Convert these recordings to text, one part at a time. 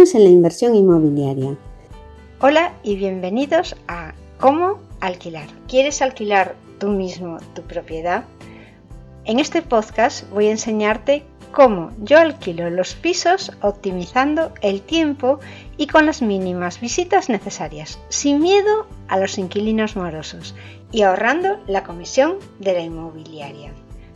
en la inversión inmobiliaria. Hola y bienvenidos a ¿Cómo alquilar? ¿Quieres alquilar tú mismo tu propiedad? En este podcast voy a enseñarte cómo yo alquilo los pisos optimizando el tiempo y con las mínimas visitas necesarias, sin miedo a los inquilinos morosos y ahorrando la comisión de la inmobiliaria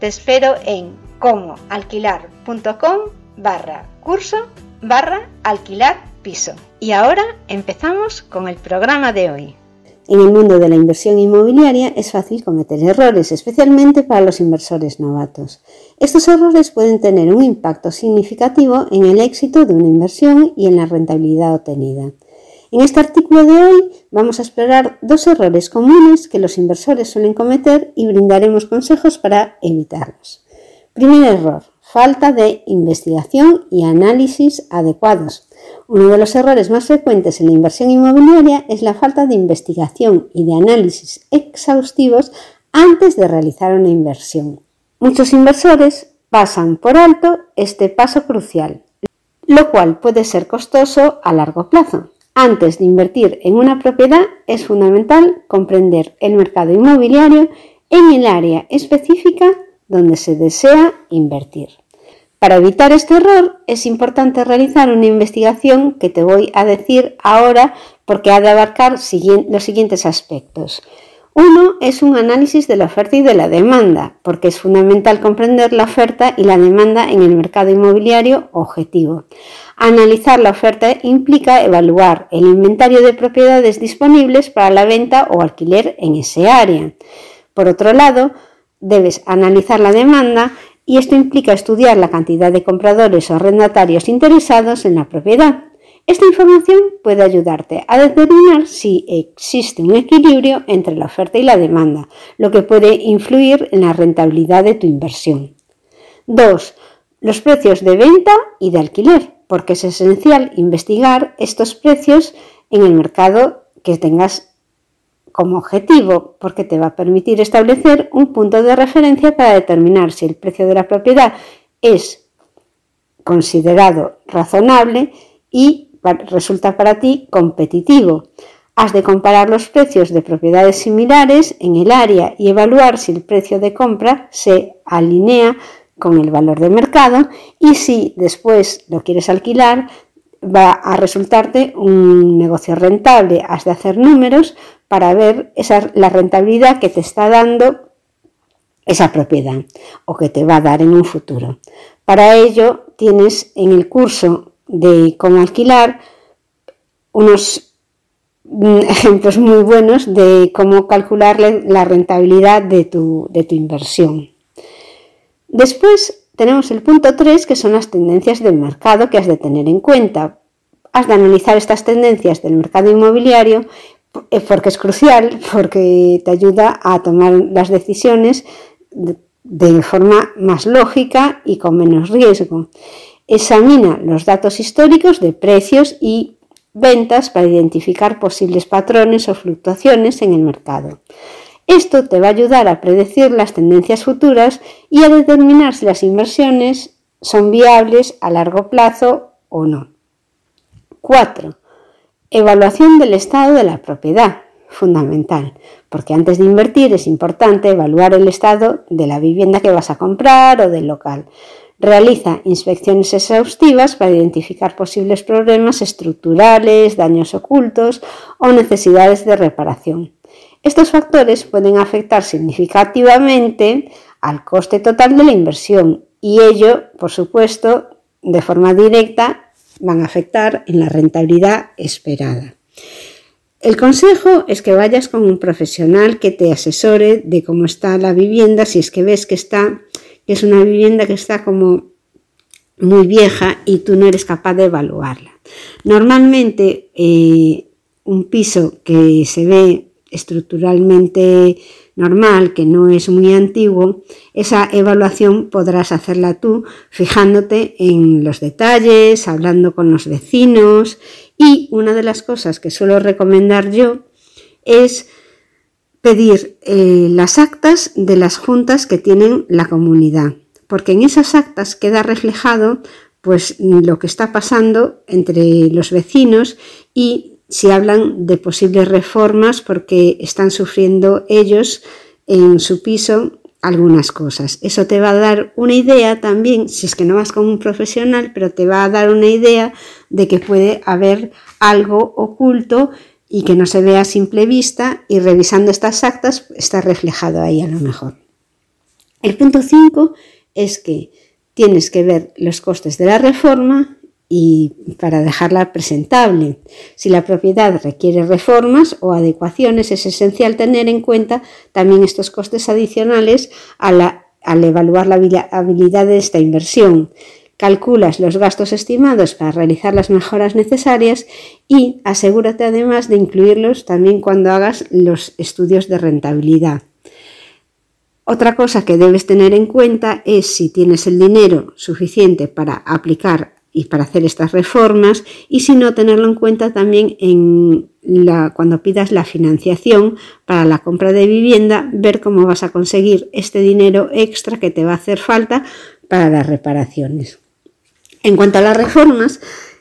Te espero en comoalquilar.com barra curso barra alquilar piso. Y ahora empezamos con el programa de hoy. En el mundo de la inversión inmobiliaria es fácil cometer errores, especialmente para los inversores novatos. Estos errores pueden tener un impacto significativo en el éxito de una inversión y en la rentabilidad obtenida. En este artículo de hoy vamos a explorar dos errores comunes que los inversores suelen cometer y brindaremos consejos para evitarlos. Primer error, falta de investigación y análisis adecuados. Uno de los errores más frecuentes en la inversión inmobiliaria es la falta de investigación y de análisis exhaustivos antes de realizar una inversión. Muchos inversores pasan por alto este paso crucial, lo cual puede ser costoso a largo plazo. Antes de invertir en una propiedad es fundamental comprender el mercado inmobiliario en el área específica donde se desea invertir. Para evitar este error es importante realizar una investigación que te voy a decir ahora porque ha de abarcar los siguientes aspectos. Uno es un análisis de la oferta y de la demanda, porque es fundamental comprender la oferta y la demanda en el mercado inmobiliario objetivo. Analizar la oferta implica evaluar el inventario de propiedades disponibles para la venta o alquiler en ese área. Por otro lado, debes analizar la demanda y esto implica estudiar la cantidad de compradores o arrendatarios interesados en la propiedad. Esta información puede ayudarte a determinar si existe un equilibrio entre la oferta y la demanda, lo que puede influir en la rentabilidad de tu inversión. 2. Los precios de venta y de alquiler, porque es esencial investigar estos precios en el mercado que tengas como objetivo porque te va a permitir establecer un punto de referencia para determinar si el precio de la propiedad es considerado razonable y resulta para ti competitivo. Has de comparar los precios de propiedades similares en el área y evaluar si el precio de compra se alinea con el valor de mercado y si después lo quieres alquilar va a resultarte un negocio rentable. Has de hacer números para ver esa, la rentabilidad que te está dando esa propiedad o que te va a dar en un futuro. Para ello tienes en el curso de cómo alquilar unos mm, ejemplos muy buenos de cómo calcular la rentabilidad de tu, de tu inversión. Después tenemos el punto 3, que son las tendencias del mercado que has de tener en cuenta. Has de analizar estas tendencias del mercado inmobiliario eh, porque es crucial, porque te ayuda a tomar las decisiones de forma más lógica y con menos riesgo. Examina los datos históricos de precios y ventas para identificar posibles patrones o fluctuaciones en el mercado. Esto te va a ayudar a predecir las tendencias futuras y a determinar si las inversiones son viables a largo plazo o no. 4. Evaluación del estado de la propiedad. Fundamental, porque antes de invertir es importante evaluar el estado de la vivienda que vas a comprar o del local. Realiza inspecciones exhaustivas para identificar posibles problemas estructurales, daños ocultos o necesidades de reparación. Estos factores pueden afectar significativamente al coste total de la inversión y ello, por supuesto, de forma directa van a afectar en la rentabilidad esperada. El consejo es que vayas con un profesional que te asesore de cómo está la vivienda, si es que ves que está, que es una vivienda que está como muy vieja y tú no eres capaz de evaluarla. Normalmente eh, un piso que se ve estructuralmente normal, que no es muy antiguo, esa evaluación podrás hacerla tú fijándote en los detalles, hablando con los vecinos. Y una de las cosas que suelo recomendar yo es pedir eh, las actas de las juntas que tienen la comunidad, porque en esas actas queda reflejado pues lo que está pasando entre los vecinos y si hablan de posibles reformas porque están sufriendo ellos en su piso algunas cosas. Eso te va a dar una idea también, si es que no vas con un profesional, pero te va a dar una idea de que puede haber algo oculto y que no se vea a simple vista y revisando estas actas está reflejado ahí a lo mejor. El punto 5 es que tienes que ver los costes de la reforma y para dejarla presentable. Si la propiedad requiere reformas o adecuaciones, es esencial tener en cuenta también estos costes adicionales al evaluar la habilidad de esta inversión. Calculas los gastos estimados para realizar las mejoras necesarias y asegúrate además de incluirlos también cuando hagas los estudios de rentabilidad. Otra cosa que debes tener en cuenta es si tienes el dinero suficiente para aplicar y para hacer estas reformas y si no tenerlo en cuenta también en la, cuando pidas la financiación para la compra de vivienda, ver cómo vas a conseguir este dinero extra que te va a hacer falta para las reparaciones. En cuanto a las reformas,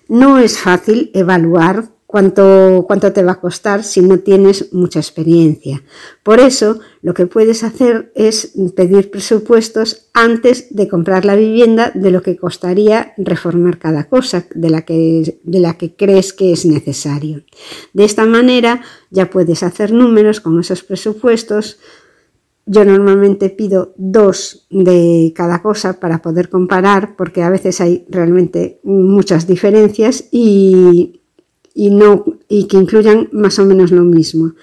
no es fácil evaluar cuánto, cuánto te va a costar si no tienes mucha experiencia. Por eso, lo que puedes hacer es pedir presupuestos antes de comprar la vivienda de lo que costaría reformar cada cosa de la que, de la que crees que es necesario. De esta manera ya puedes hacer números con esos presupuestos. Yo normalmente pido dos de cada cosa para poder comparar porque a veces hay realmente muchas diferencias y y, no, y que incluyan más o menos lo mismo.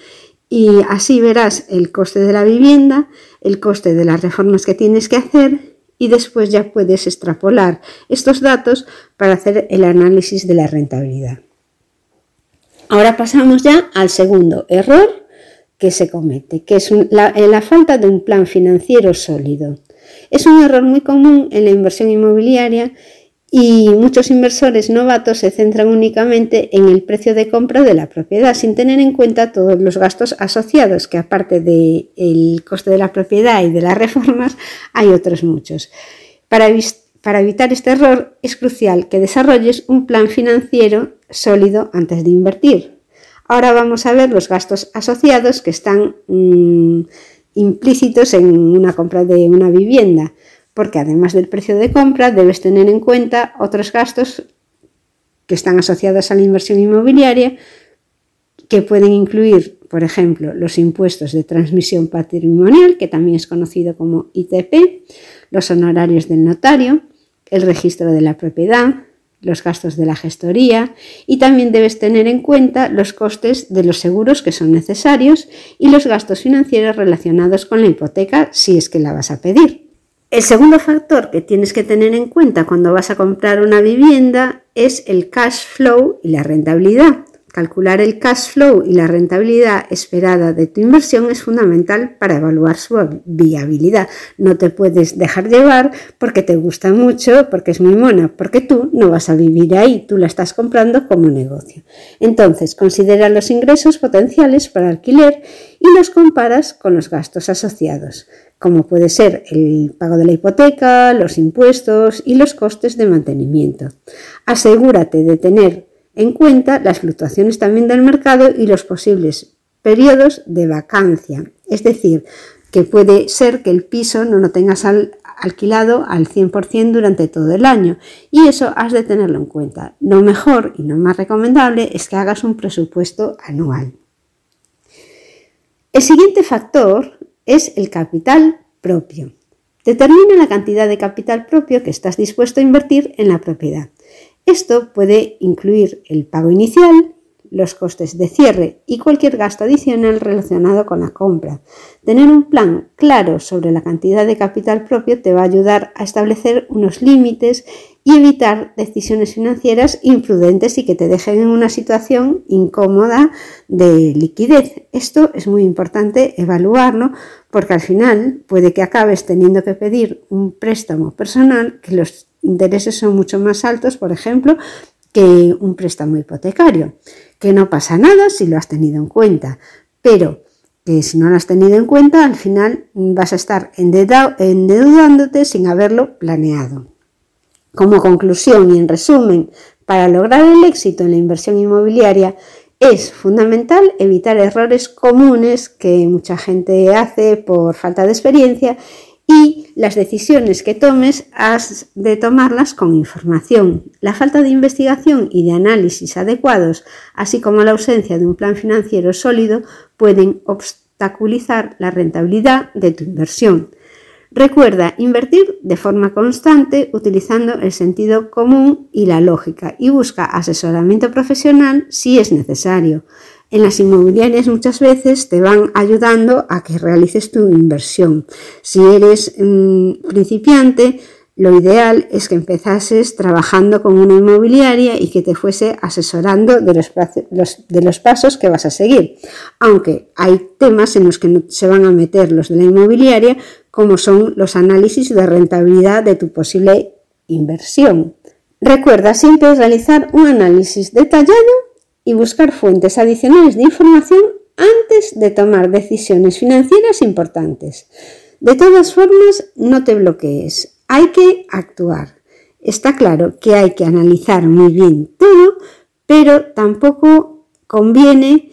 Y así verás el coste de la vivienda, el coste de las reformas que tienes que hacer y después ya puedes extrapolar estos datos para hacer el análisis de la rentabilidad. Ahora pasamos ya al segundo error que se comete, que es la, la falta de un plan financiero sólido. Es un error muy común en la inversión inmobiliaria y muchos inversores novatos se centran únicamente en el precio de compra de la propiedad sin tener en cuenta todos los gastos asociados, que aparte del coste de la propiedad y de las reformas, hay otros muchos. Para, evitar este error es crucial que desarrolles un plan financiero sólido antes de invertir. Ahora vamos a ver los gastos asociados que están mm, implícitos en una compra de una vivienda porque además del precio de compra debes tener en cuenta otros gastos que están asociados a la inversión inmobiliaria que pueden incluir por ejemplo, los impuestos de transmisión patrimonial, que también es conocido como ITP, los honorarios del notario, el registro de la propiedad, los gastos de la gestoría y también debes tener en cuenta los costes de los seguros que son necesarios y los gastos financieros relacionados con la hipoteca si es que la vas a pedir. El segundo factor que tienes que tener en cuenta cuando vas a comprar una vivienda es el cash flow y la rentabilidad. Calcular el cash flow y la rentabilidad esperada de tu inversión es fundamental para evaluar su viabilidad. No te puedes dejar llevar porque te gusta mucho, porque es muy mona, porque tú no vas a vivir ahí, tú la estás comprando como negocio. Entonces, considera los ingresos potenciales para alquiler y los comparas con los gastos asociados, como puede ser el pago de la hipoteca, los impuestos y los costes de mantenimiento. Asegúrate de tener en cuenta las fluctuaciones también del mercado y los posibles periodos de vacancia. Es decir, que puede ser que el piso no lo tengas alquilado al 100% durante todo el año y eso has de tenerlo en cuenta. Lo mejor y lo más recomendable es que hagas un presupuesto anual. El siguiente factor es el capital propio. Determina la cantidad de capital propio que estás dispuesto a invertir en la propiedad. Esto puede incluir el pago inicial, los costes de cierre y cualquier gasto adicional relacionado con la compra. Tener un plan claro sobre la cantidad de capital propio te va a ayudar a establecer unos límites y evitar decisiones financieras imprudentes y que te dejen en una situación incómoda de liquidez. Esto es muy importante evaluarlo porque al final puede que acabes teniendo que pedir un préstamo personal que los intereses son mucho más altos, por ejemplo, que un préstamo hipotecario, que no pasa nada si lo has tenido en cuenta, pero que si no lo has tenido en cuenta, al final vas a estar endeudándote sin haberlo planeado. Como conclusión y en resumen, para lograr el éxito en la inversión inmobiliaria es fundamental evitar errores comunes que mucha gente hace por falta de experiencia y las decisiones que tomes has de tomarlas con información. La falta de investigación y de análisis adecuados, así como la ausencia de un plan financiero sólido, pueden obstaculizar la rentabilidad de tu inversión. Recuerda invertir de forma constante utilizando el sentido común y la lógica y busca asesoramiento profesional si es necesario. En las inmobiliarias muchas veces te van ayudando a que realices tu inversión. Si eres mm, principiante, lo ideal es que empezases trabajando con una inmobiliaria y que te fuese asesorando de los, de los, pasos que vas a seguir. Aunque hay temas en los que no se van a meter los de la inmobiliaria, como son los análisis de rentabilidad de tu posible inversión. Recuerda siempre realizar un análisis detallado y buscar fuentes adicionales de información antes de tomar decisiones financieras importantes. De todas formas, no te bloquees, hay que actuar. Está claro que hay que analizar muy bien todo, pero tampoco conviene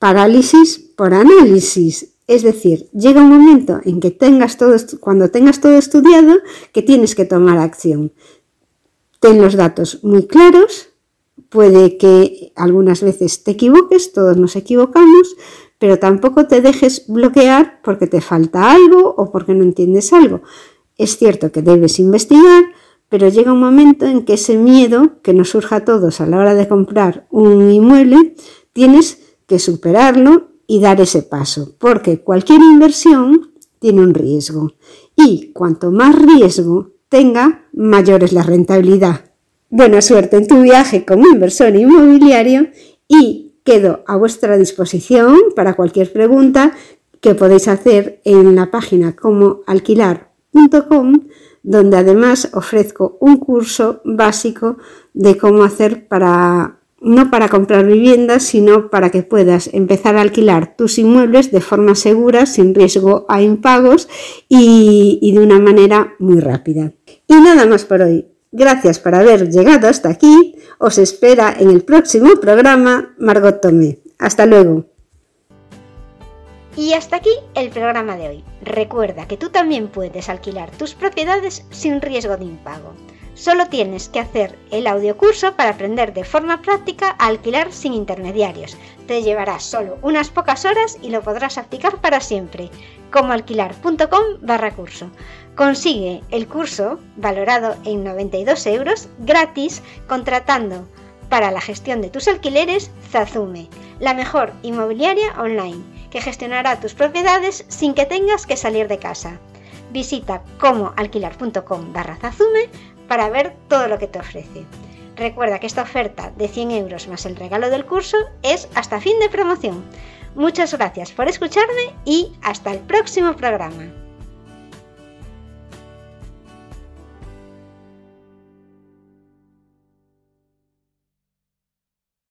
parálisis por análisis. Es decir, llega un momento en que tengas todo, cuando tengas todo estudiado, que tienes que tomar acción. Ten los datos muy claros, Puede que algunas veces te equivoques, todos nos equivocamos, pero tampoco te dejes bloquear porque te falta algo o porque no entiendes algo. Es cierto que debes investigar, pero llega un momento en que ese miedo que nos surja a todos a la hora de comprar un inmueble, tienes que superarlo y dar ese paso, porque cualquier inversión tiene un riesgo y cuanto más riesgo tenga, mayor es la rentabilidad. Buena suerte en tu viaje como inversor inmobiliario y quedo a vuestra disposición para cualquier pregunta que podéis hacer en la página como alquilar.com donde además ofrezco un curso básico de cómo hacer para no para comprar viviendas, sino para que puedas empezar a alquilar tus inmuebles de forma segura, sin riesgo a impagos y, de una manera muy rápida. Y nada más por hoy. Gracias por haber llegado hasta aquí. Os espera en el próximo programa Margot Tomé. Hasta luego. Y hasta aquí el programa de hoy. Recuerda que tú también puedes alquilar tus propiedades sin riesgo de impago. Solo tienes que hacer el audiocurso para aprender de forma práctica a alquilar sin intermediarios. Te llevará solo unas pocas horas y lo podrás aplicar para siempre. Como alquilar.com barra curso. Consigue el curso, valorado en 92 euros, gratis, contratando para la gestión de tus alquileres Zazume, la mejor inmobiliaria online, que gestionará tus propiedades sin que tengas que salir de casa. Visita comoalquilar.com barra Zazume para ver todo lo que te ofrece. Recuerda que esta oferta de 100 euros más el regalo del curso es hasta fin de promoción. Muchas gracias por escucharme y hasta el próximo programa.